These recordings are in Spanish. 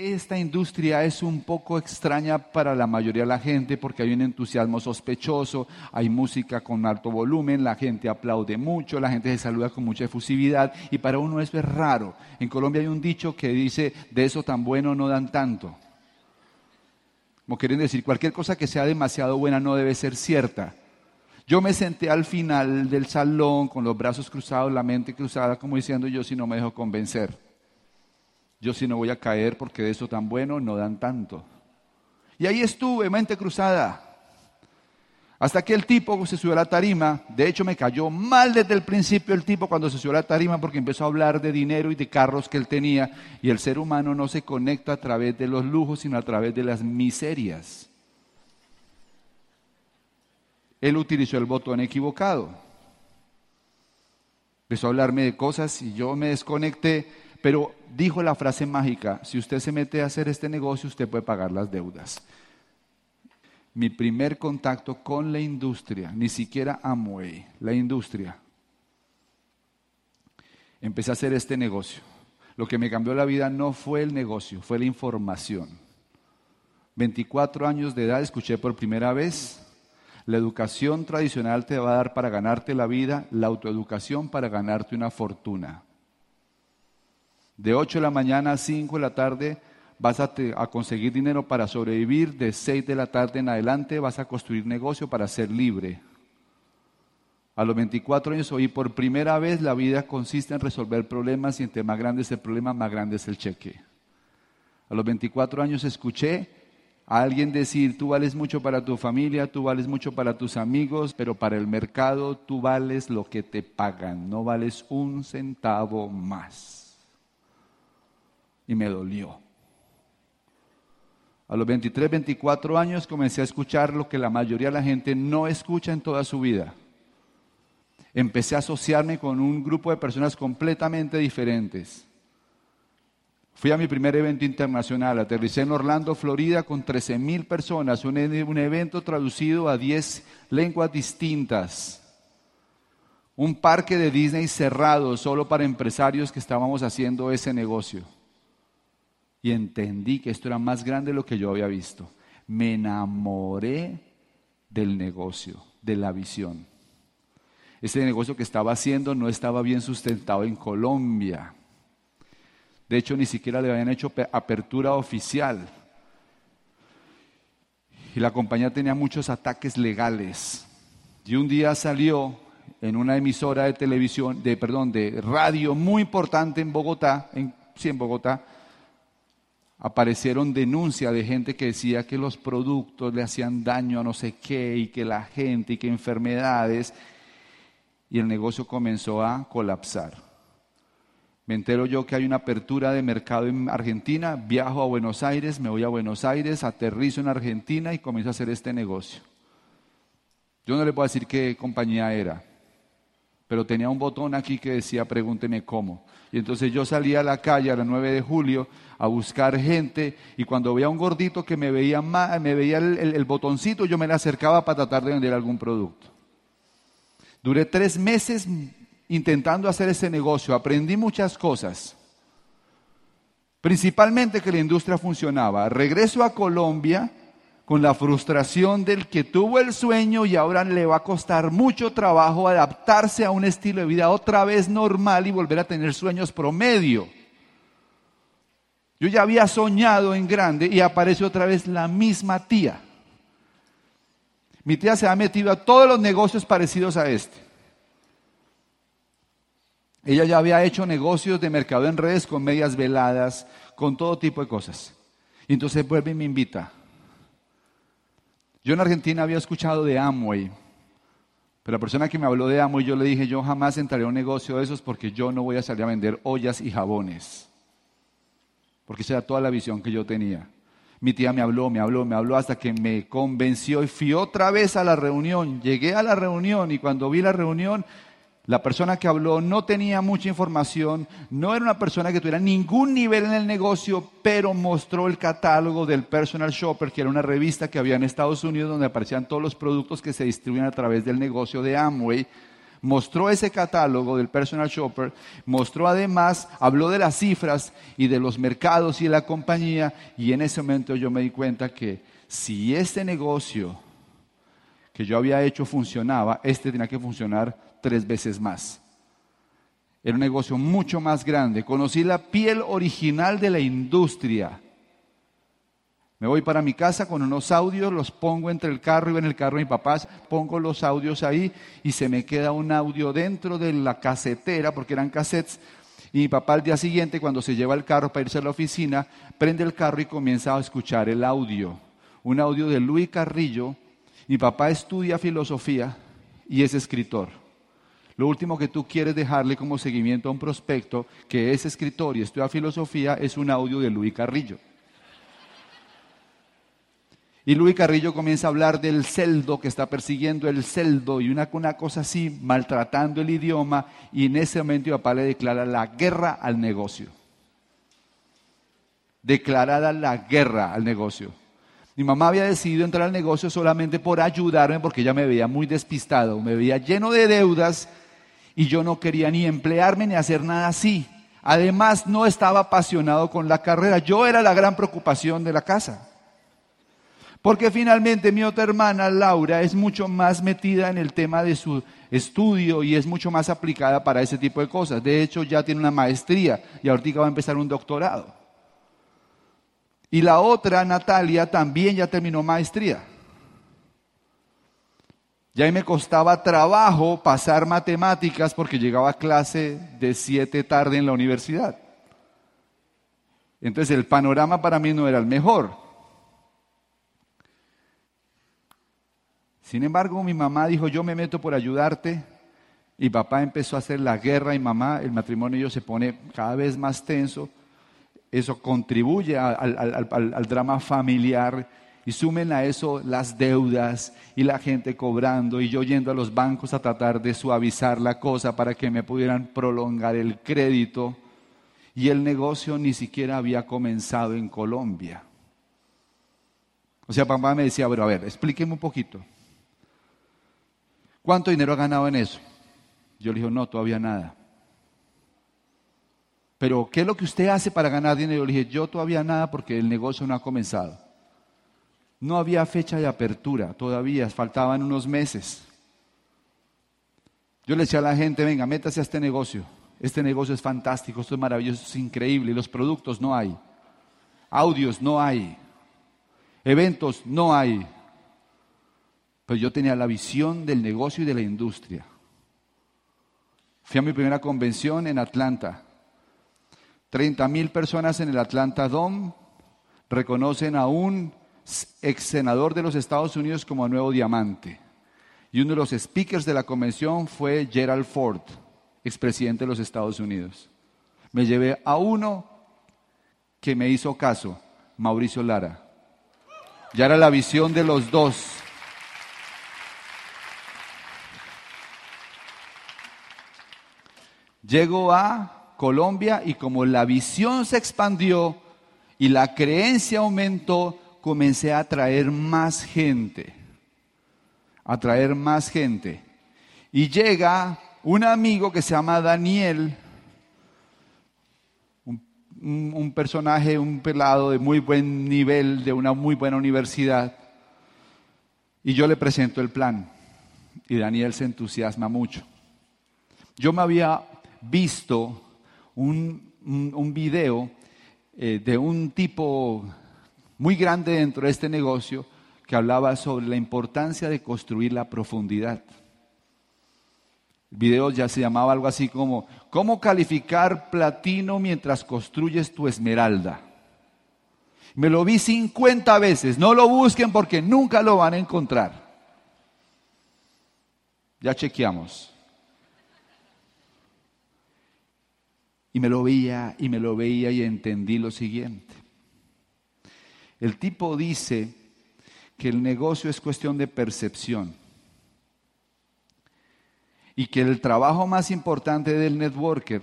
Esta industria es un poco extraña para la mayoría de la gente porque hay un entusiasmo sospechoso, hay música con alto volumen, la gente aplaude mucho, la gente se saluda con mucha efusividad y para uno eso es raro. En Colombia hay un dicho que dice, de eso tan bueno no dan tanto. Como quieren decir, cualquier cosa que sea demasiado buena no debe ser cierta. Yo me senté al final del salón con los brazos cruzados, la mente cruzada, como diciendo yo si no me dejo convencer. Yo sí no voy a caer porque de eso tan bueno no dan tanto. Y ahí estuve, mente cruzada. Hasta que el tipo se subió a la tarima, de hecho me cayó mal desde el principio el tipo cuando se subió a la tarima porque empezó a hablar de dinero y de carros que él tenía y el ser humano no se conecta a través de los lujos sino a través de las miserias. Él utilizó el botón equivocado. Empezó a hablarme de cosas y yo me desconecté pero dijo la frase mágica, si usted se mete a hacer este negocio, usted puede pagar las deudas. Mi primer contacto con la industria, ni siquiera Amway, la industria. Empecé a hacer este negocio. Lo que me cambió la vida no fue el negocio, fue la información. 24 años de edad escuché por primera vez, la educación tradicional te va a dar para ganarte la vida, la autoeducación para ganarte una fortuna. De 8 de la mañana a 5 de la tarde vas a, conseguir dinero para sobrevivir. De 6 de la tarde en adelante vas a construir negocio para ser libre. A los 24 años oí por primera vez la vida consiste en resolver problemas y entre más grande es el problema, más grande es el cheque. A los 24 años escuché a alguien decir, tú vales mucho para tu familia, tú vales mucho para tus amigos, pero para el mercado tú vales lo que te pagan, no vales un centavo más y me dolió. A los 23, 24 años comencé a escuchar lo que la mayoría de la gente no escucha en toda su vida. Empecé a asociarme con un grupo de personas completamente diferentes. Fui a mi primer evento internacional, aterricé en Orlando, Florida, con 13 mil personas, un, un, evento traducido a 10 lenguas distintas. Un parque de Disney cerrado solo para empresarios que estábamos haciendo ese negocio y entendí que esto era más grande de lo que yo había visto. Me enamoré del negocio, de la visión. Ese negocio que estaba haciendo no estaba bien sustentado en Colombia. De hecho, ni siquiera le habían hecho apertura oficial. Y la compañía tenía muchos ataques legales. Y un día salió en una emisora de televisión, de perdón, de radio muy importante en Bogotá, sí, en Bogotá, aparecieron denuncias de gente que decía que los productos le hacían daño a no sé qué y que la gente y que enfermedades y el negocio comenzó a colapsar. Me entero yo que hay una apertura de mercado en Argentina, viajo a Buenos Aires, me voy a Buenos Aires, aterrizo en Argentina y comienzo a hacer este negocio. Yo no le puedo decir qué compañía era, pero tenía un botón aquí que decía pregúnteme cómo. Y entonces yo salía a la calle a las 9 de julio a buscar gente y cuando veía un gordito que me veía, me veía el, botoncito, yo me le acercaba para tratar de vender algún producto. Duré tres meses intentando hacer ese negocio, aprendí muchas cosas, principalmente que la industria funcionaba. Regreso a Colombia con la frustración del que tuvo el sueño y ahora le va a costar mucho trabajo adaptarse a un estilo de vida otra vez normal y volver a tener sueños promedio. Yo ya había soñado en grande y aparece otra vez la misma tía. Mi tía se ha metido a todos los negocios parecidos a este. Ella ya había hecho negocios de mercado en redes con medias veladas, con todo tipo de cosas. Y entonces vuelve y me invita. Yo en Argentina había escuchado de Amway, pero la persona que me habló de Amway, yo le dije, yo jamás entraré a un negocio de esos porque yo no voy a salir a vender ollas y jabones. Porque esa era toda la visión que yo tenía. Mi tía me habló, me habló, me habló hasta que me convenció y fui otra vez a la reunión. Llegué a la reunión y cuando vi la reunión, La persona que habló no tenía mucha información, no era una persona que tuviera ningún nivel en el negocio, pero mostró el catálogo del Personal Shopper, que era una revista que había en Estados Unidos donde aparecían todos los productos que se distribuyen a través del negocio de Amway. Mostró ese catálogo del Personal Shopper, mostró además, habló de las cifras y de los mercados y de la compañía, y en ese momento yo me di cuenta que si este negocio que yo había hecho funcionaba, este tenía que funcionar tres veces más. Era un negocio mucho más grande. Conocí la piel original de la industria. Me voy para mi casa con unos audios, los pongo entre el carro y en el carro de mi papá, pongo los audios ahí y se me queda un audio dentro de la casetera, porque eran cassettes. Y mi papá al día siguiente, cuando se lleva el carro para irse a la oficina, prende el carro y comienza a escuchar el audio. Un audio de Luis Carrillo. Mi papá estudia filosofía y es escritor. Lo último que tú quieres dejarle como seguimiento a un prospecto que es escritor y estudia filosofía es un audio de Luis Carrillo. Y Luis Carrillo comienza a hablar del celdo que está persiguiendo el celdo y una, cosa así, maltratando el idioma, y en ese momento mi papá le declara la guerra al negocio. Declarada la guerra al negocio. Mi mamá había decidido entrar al negocio solamente por ayudarme porque ella me veía muy despistado, me veía lleno de deudas y yo no quería ni emplearme ni hacer nada así. Además, no estaba apasionado con la carrera. Yo era la gran preocupación de la casa. Porque finalmente mi otra hermana, Laura, es mucho más metida en el tema de su estudio y es mucho más aplicada para ese tipo de cosas. De hecho, ya tiene una maestría y ahorita va a empezar un doctorado. Y la otra, Natalia, también ya terminó maestría. Ya me costaba trabajo pasar matemáticas porque llegaba a clase de siete tarde en la universidad. Entonces el panorama para mí no era el mejor. Sin embargo, mi mamá dijo, yo me meto por ayudarte. Y papá empezó a hacer la guerra y mamá, el matrimonio se pone cada vez más tenso. Eso contribuye al drama familiar y sumen a eso las deudas y la gente cobrando y yo yendo a los bancos a tratar de suavizar la cosa para que me pudieran prolongar el crédito. Y el negocio ni siquiera había comenzado en Colombia. O sea, papá me decía, pero a ver, explíqueme un poquito. ¿Cuánto dinero ha ganado en eso? Yo le dije, no, todavía nada. Pero, ¿qué es lo que usted hace para ganar dinero? Yo le dije, yo todavía nada porque el negocio no ha comenzado. No había fecha de apertura todavía, faltaban unos meses. Yo le decía a la gente, venga, métase a este negocio. Este negocio es fantástico, esto es maravilloso, es increíble. Los productos no hay. Audios no hay. Eventos no hay. Pero yo tenía la visión del negocio y de la industria. Fui a mi primera convención en Atlanta. 30 mil personas en el Atlanta Dome reconocen a un ex senador de los Estados Unidos como nuevo diamante. Y uno de los speakers de la convención fue Gerald Ford, expresidente de los Estados Unidos. Me llevé a uno que me hizo caso, Mauricio Lara. Ya era la visión de los dos. Llego a Colombia y como la visión se expandió y la creencia aumentó, comencé a traer más gente, a traer más gente. Y llega un amigo que se llama Daniel, un, un, personaje, un pelado de muy buen nivel, de una muy buena universidad, y yo le presento el plan. Y Daniel se entusiasma mucho. Yo me había visto un, un, video eh, de un tipo muy grande dentro de este negocio que hablaba sobre la importancia de construir la profundidad. El video ya se llamaba algo así como, ¿cómo calificar platino mientras construyes tu esmeralda? Me lo vi 50 veces, no lo busquen porque nunca lo van a encontrar. Ya chequeamos. Y me lo veía y me lo veía y entendí lo siguiente. El tipo dice que el negocio es cuestión de percepción. y que el trabajo más importante del networker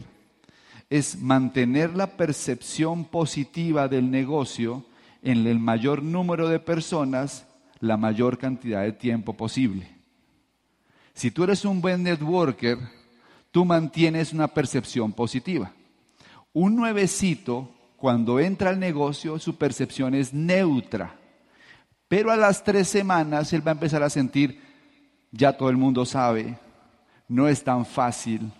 es mantener la percepción positiva del negocio en el mayor número de personas la mayor cantidad de tiempo posible. Si tú eres un buen networker, tú mantienes una percepción positiva. Un nuevecito, cuando entra al negocio, su percepción es neutra. Pero a las tres semanas él va a empezar a sentir, ya todo el mundo sabe, no es tan fácil,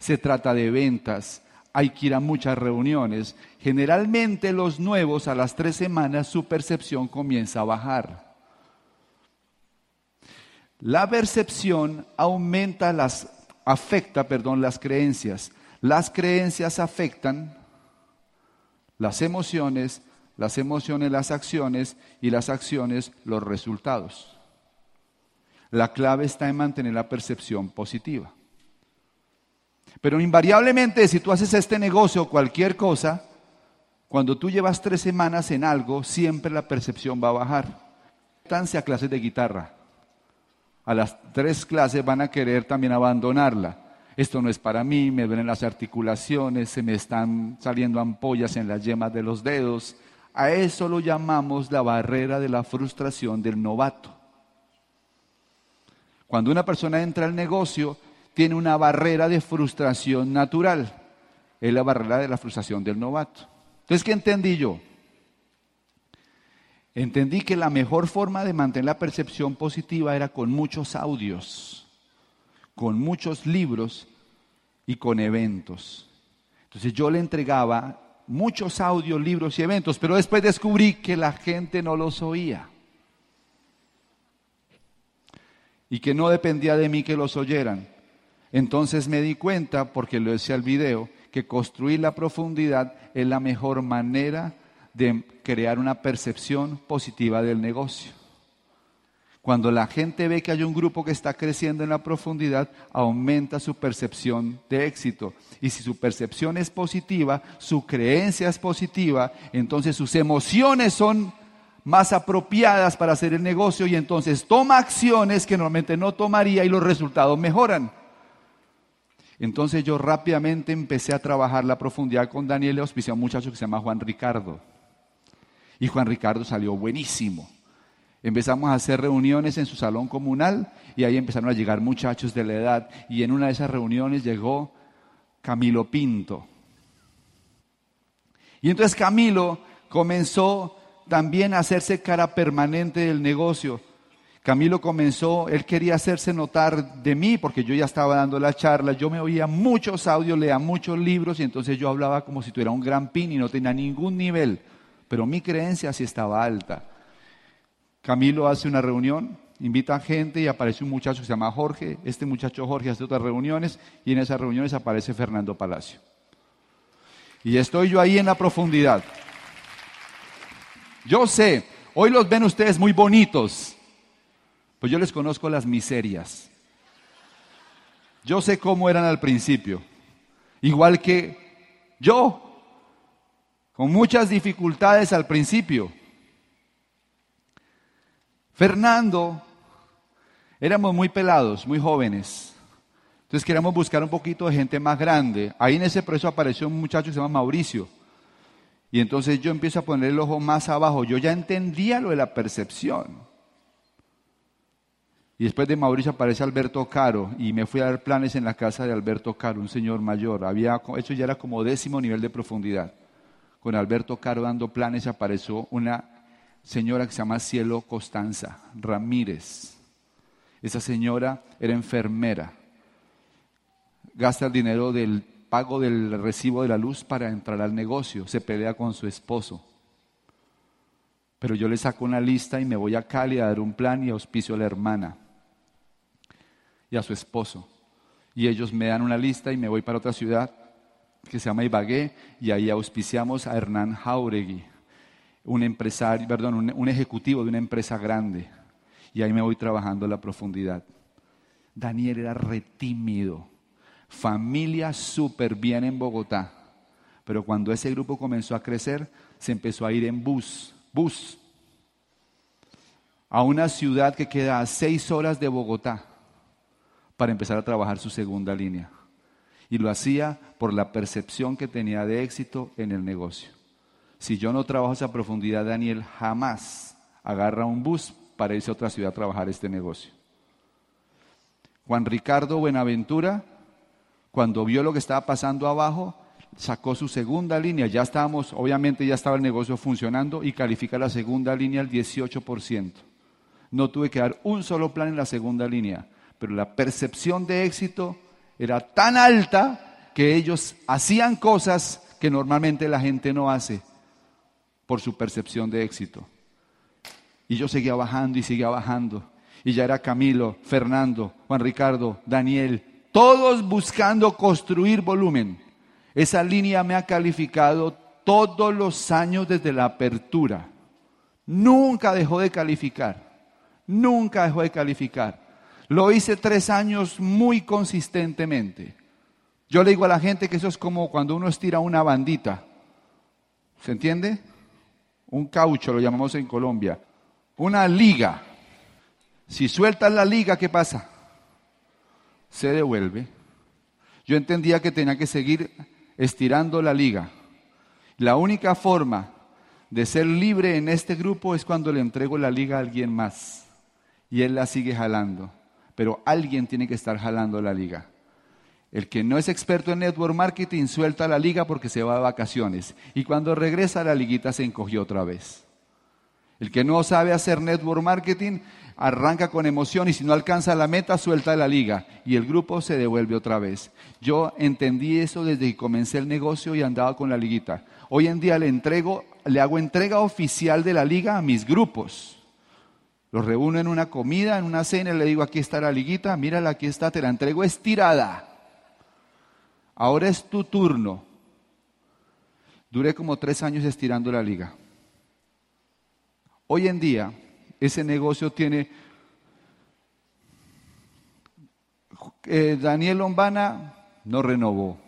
se trata de ventas, hay que ir a muchas reuniones. Generalmente los nuevos a las tres semanas su percepción comienza a bajar. La percepción aumenta las, afecta, perdón, las creencias. Las creencias afectan las emociones, las emociones las acciones y las acciones los resultados. La clave está en mantener la percepción positiva. Pero invariablemente, si tú haces este negocio o cualquier cosa, cuando tú llevas tres semanas en algo, siempre la percepción va a bajar. a clases de guitarra. A las tres clases van a querer también abandonarla. Esto no es para mí, me duelen las articulaciones, se me están saliendo ampollas en las yemas de los dedos. A eso lo llamamos la barrera de la frustración del novato. Cuando una persona entra al negocio, tiene una barrera de frustración natural. Es la barrera de la frustración del novato. Entonces, ¿qué entendí yo? Entendí que la mejor forma de mantener la percepción positiva era con muchos audios, con muchos libros y con eventos. Entonces yo le entregaba muchos audios, libros y eventos, pero después descubrí que la gente no los oía. y que no dependía de mí que los oyeran. Entonces me di cuenta, porque lo decía el video, que construir la profundidad es la mejor manera de crear una percepción positiva del negocio. Cuando la gente ve que hay un grupo que está creciendo en la profundidad, aumenta su percepción de éxito. Y si su percepción es positiva, su creencia es positiva, entonces sus emociones son más apropiadas para hacer el negocio y entonces toma acciones que normalmente no tomaría y los resultados mejoran. Entonces yo rápidamente empecé a trabajar la profundidad con Daniel y auspicié a un muchacho que se llama Juan Ricardo. Y Juan Ricardo salió buenísimo. Empezamos a hacer reuniones en su salón comunal y ahí empezaron a llegar muchachos de la edad. Y en una de esas reuniones llegó Camilo Pinto. Y entonces Camilo comenzó también hacerse cara permanente del negocio. Camilo comenzó, él quería hacerse notar de mí porque yo ya estaba dando la charla, yo me oía muchos audios, leía muchos libros y entonces yo hablaba como si tuviera un gran pin y no tenía ningún nivel, pero mi creencia sí estaba alta. Camilo hace una reunión, invita a gente y aparece un muchacho que se llama Jorge, este muchacho Jorge hace otras reuniones y en esas reuniones aparece Fernando Palacio. Y estoy yo ahí en la profundidad. Yo sé, hoy los ven ustedes muy bonitos, pues yo les conozco las miserias. Yo sé cómo eran al principio, igual que yo, con muchas dificultades al principio. Fernando, éramos muy pelados, muy jóvenes. Entonces queríamos buscar un poquito de gente más grande. Ahí en ese proceso apareció un muchacho que se llama Mauricio. Y entonces yo empiezo a poner el ojo más abajo. Yo ya entendía lo de la percepción. Y después de Mauricio aparece Alberto Caro y me fui a dar planes en la casa de Alberto Caro, un señor mayor. Había, eso ya era como décimo nivel de profundidad. Con Alberto Caro dando planes apareció una señora que se llama Cielo Costanza Ramírez. Esa señora era enfermera. Gasta el dinero del pago del recibo de la luz para entrar al negocio, se pelea con su esposo. Pero yo le saco una lista y me voy a Cali a dar un plan y auspicio a la hermana y a su esposo. Y ellos me dan una lista y me voy para otra ciudad que se llama Ibagué y ahí auspiciamos a Hernán Jauregui, un empresario, perdón, un, ejecutivo de una empresa grande. Y ahí me voy trabajando la profundidad. Daniel era retímido familia súper bien en Bogotá. Pero cuando ese grupo comenzó a crecer, se empezó a ir en bus, bus, a una ciudad que queda a seis horas de Bogotá, para empezar a trabajar su segunda línea. Y lo hacía por la percepción que tenía de éxito en el negocio. Si yo no trabajo esa profundidad, Daniel jamás agarra un bus para irse a otra ciudad a trabajar este negocio. Juan Ricardo Buenaventura, cuando vio lo que estaba pasando abajo, sacó su segunda línea. Ya estábamos, obviamente ya estaba el negocio funcionando y califica la segunda línea al 18%. No tuve que dar un solo plan en la segunda línea, pero la percepción de éxito era tan alta que ellos hacían cosas que normalmente la gente no hace por su percepción de éxito. Y yo seguía bajando y seguía bajando. Y ya era Camilo, Fernando, Juan Ricardo, Daniel, todos buscando construir volumen. Esa línea me ha calificado todos los años desde la apertura. Nunca dejó de calificar. Nunca dejó de calificar. Lo hice tres años muy consistentemente. Yo le digo a la gente que eso es como cuando uno estira una bandita. ¿Se entiende? Un caucho lo llamamos en Colombia. Una liga. Si sueltas la liga, ¿qué pasa? Se devuelve. Yo entendía que tenía que seguir estirando la liga. La única forma de ser libre en este grupo es cuando le entrego la liga a alguien más y él la sigue jalando. Pero alguien tiene que estar jalando la liga. El que no es experto en network marketing suelta la liga porque se va de vacaciones y cuando regresa la liguita se encogió otra vez. El que no sabe hacer network marketing arranca con emoción y si no alcanza la meta suelta la liga y el grupo se devuelve otra vez. Yo entendí eso desde que comencé el negocio y andaba con la liguita. Hoy en día le entrego, le hago entrega oficial de la liga a mis grupos. Los reúno en una comida, en una cena y le digo, aquí está la liguita, mírala, aquí está, te la entrego estirada. Ahora es tu turno. Duré como tres años estirando la liga. Hoy en día, ese negocio tiene... Eh, Daniel Lombana no renovó.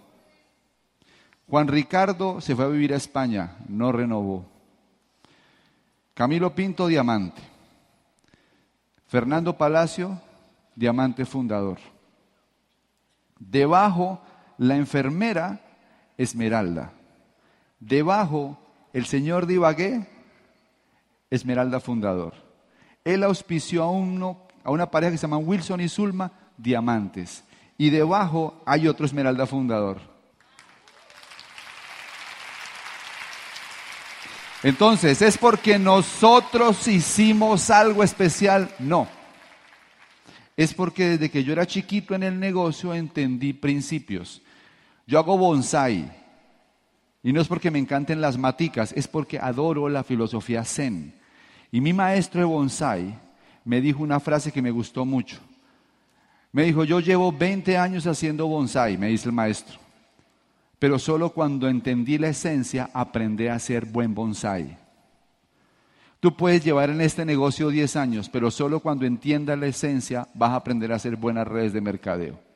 Juan Ricardo se fue a vivir a España, no renovó. Camilo Pinto, diamante. Fernando Palacio, diamante fundador. Debajo, la enfermera Esmeralda. Debajo, el señor Divagué, Esmeralda fundador. Él auspició a, uno, a una pareja que se llama Wilson y Zulma, diamantes. Y debajo hay otro Esmeralda fundador. Entonces, ¿es porque nosotros hicimos algo especial? No. Es porque desde que yo era chiquito en el negocio entendí principios. Yo hago bonsai. Y no es porque me encanten las maticas, es porque adoro la filosofía zen. Y mi maestro de bonsai me dijo una frase que me gustó mucho. Me dijo, yo llevo 20 años haciendo bonsai, me dice el maestro. Pero solo cuando entendí la esencia aprendí a hacer buen bonsai. Tú puedes llevar en este negocio 10 años, pero solo cuando entiendas la esencia vas a aprender a hacer buenas redes de mercadeo.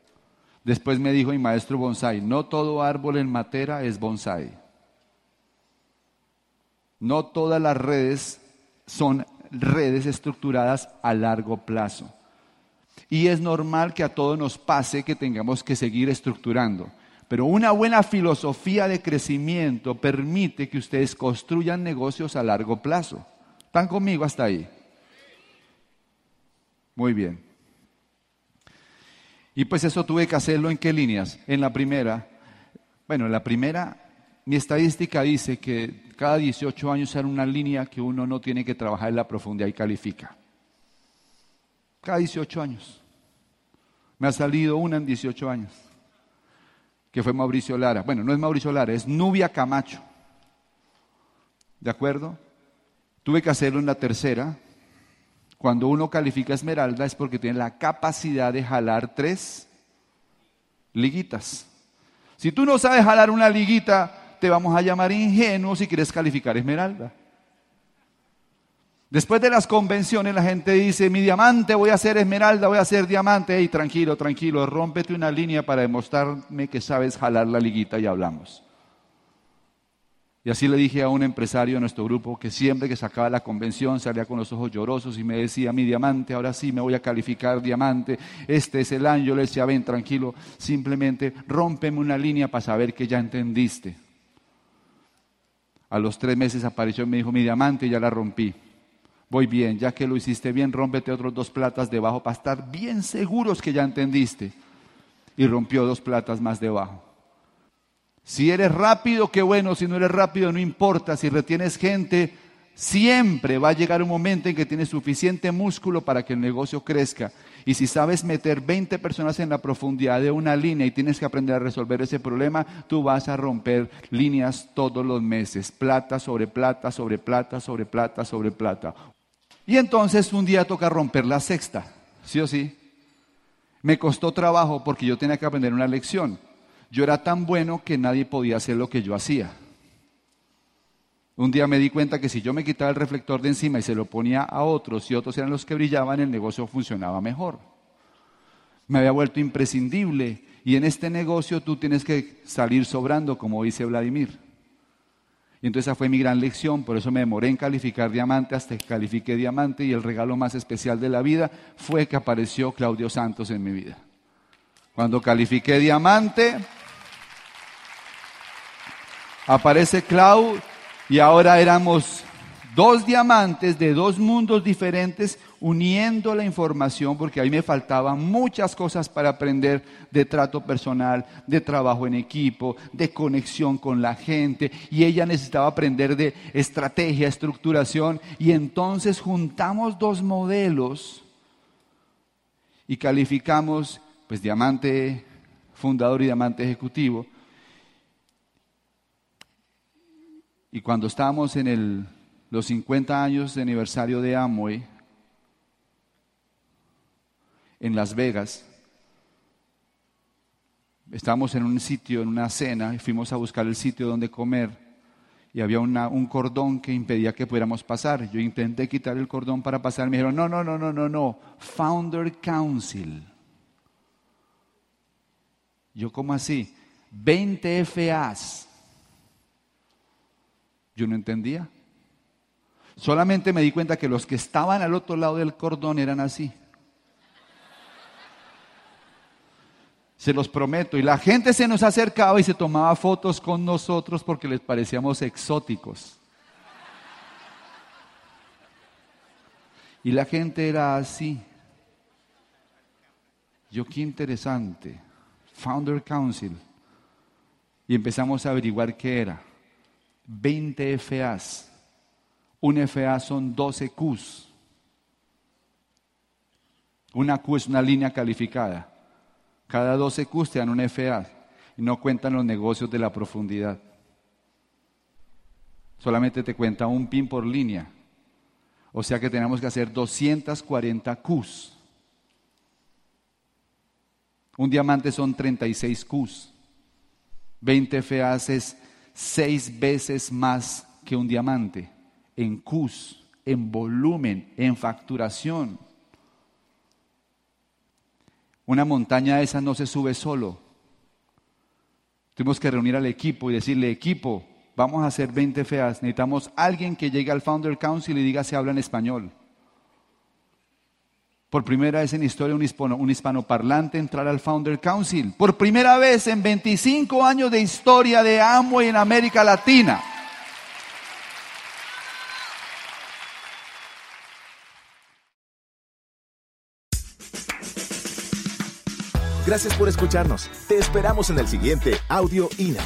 Después me dijo mi maestro bonsai, no todo árbol en matera es bonsai. No todas las redes son redes estructuradas a largo plazo. Y es normal que a todos nos pase que tengamos que seguir estructurando. Pero una buena filosofía de crecimiento permite que ustedes construyan negocios a largo plazo. ¿Están conmigo hasta ahí? Muy bien. Y pues eso tuve que hacerlo en qué líneas? En la primera, bueno, en la primera, mi estadística dice que cada 18 años era una línea que uno no tiene que trabajar en la profundidad y califica. Cada 18 años. Me ha salido una en 18 años, que fue Mauricio Lara. Bueno, no es Mauricio Lara, es Nubia Camacho. ¿De acuerdo? Tuve que hacerlo en la tercera. Cuando uno califica Esmeralda es porque tiene la capacidad de jalar tres liguitas. Si tú no sabes jalar una liguita, te vamos a llamar ingenuo si quieres calificar esmeralda. Después de las convenciones la gente dice, mi diamante voy a ser esmeralda, voy a ser diamante. Y tranquilo, tranquilo, rómpete una línea para demostrarme que sabes jalar la liguita y hablamos. Y así le dije a un empresario de nuestro grupo que siempre que sacaba la convención salía con los ojos llorosos y me decía, mi diamante, ahora sí me voy a calificar diamante, este es el año. Le decía, ven, tranquilo, simplemente rómpeme una línea para saber que ya entendiste. A los tres meses apareció y me dijo, mi diamante, ya la rompí. Voy bien, ya que lo hiciste bien, rómpete otros dos platas debajo para estar bien seguros que ya entendiste. Y rompió dos platas más debajo. Si eres rápido, qué bueno, si no eres rápido, no importa. Si retienes gente, siempre va a llegar un momento en que tienes suficiente músculo para que el negocio crezca. Y si sabes meter 20 personas en la profundidad de una línea y tienes que aprender a resolver ese problema, tú vas a romper líneas todos los meses, plata sobre plata, sobre plata, sobre plata, sobre plata. Y entonces un día toca romper la sexta, sí o sí. Me costó trabajo porque yo tenía que aprender una lección. Yo era tan bueno que nadie podía hacer lo que yo hacía. Un día me di cuenta que si yo me quitaba el reflector de encima y se lo ponía a otros y otros eran los que brillaban, el negocio funcionaba mejor. Me había vuelto imprescindible y en este negocio tú tienes que salir sobrando, como dice Vladimir. Y entonces esa fue mi gran lección, por eso me demoré en calificar diamante hasta que califiqué diamante y el regalo más especial de la vida fue que apareció Claudio Santos en mi vida. Cuando califiqué diamante, aparece Clau y ahora éramos dos diamantes de dos mundos diferentes uniendo la información porque ahí me faltaban muchas cosas para aprender de trato personal, de trabajo en equipo, de conexión con la gente y ella necesitaba aprender de estrategia, estructuración y entonces juntamos dos modelos y calificamos pues diamante fundador y diamante ejecutivo Y cuando estábamos en los 50 años de aniversario de Amway, en Las Vegas, estábamos en un sitio, en una cena, y fuimos a buscar el sitio donde comer, y había un cordón que impedía que pudiéramos pasar. Yo intenté quitar el cordón para pasar, me dijeron, no, no, no, no, no, no, Founder Council. Yo, ¿cómo así? 20 FAs yo no entendía. Solamente me di cuenta que los que estaban al otro lado del cordón eran así. Se los prometo. Y la gente se nos acercaba y se tomaba fotos con nosotros porque les parecíamos exóticos. Y la gente era así. Yo qué interesante. Founder Council. Y empezamos a averiguar qué era. 20 FAs. Un FA son 12 Qs. Una Q es una línea calificada. Cada 12 Qs te dan un FA y no cuentan los negocios de la profundidad. Solamente te cuenta un pin por línea. O sea que tenemos que hacer 240 Qs. Un diamante son 36 Qs. 20 FAs es seis veces más que un diamante en cus, en volumen, en facturación. Una montaña de esas no se sube solo. Tuvimos que reunir al equipo y decirle, equipo, vamos a hacer 20 feas. Necesitamos alguien que llegue al Founder Council y diga si habla en español. Por primera vez en historia, un, hispano, un hispanoparlante entrar al Founder Council. Por primera vez en 25 años de historia de Amway en América Latina. Gracias por escucharnos. Te esperamos en el siguiente Audio INA.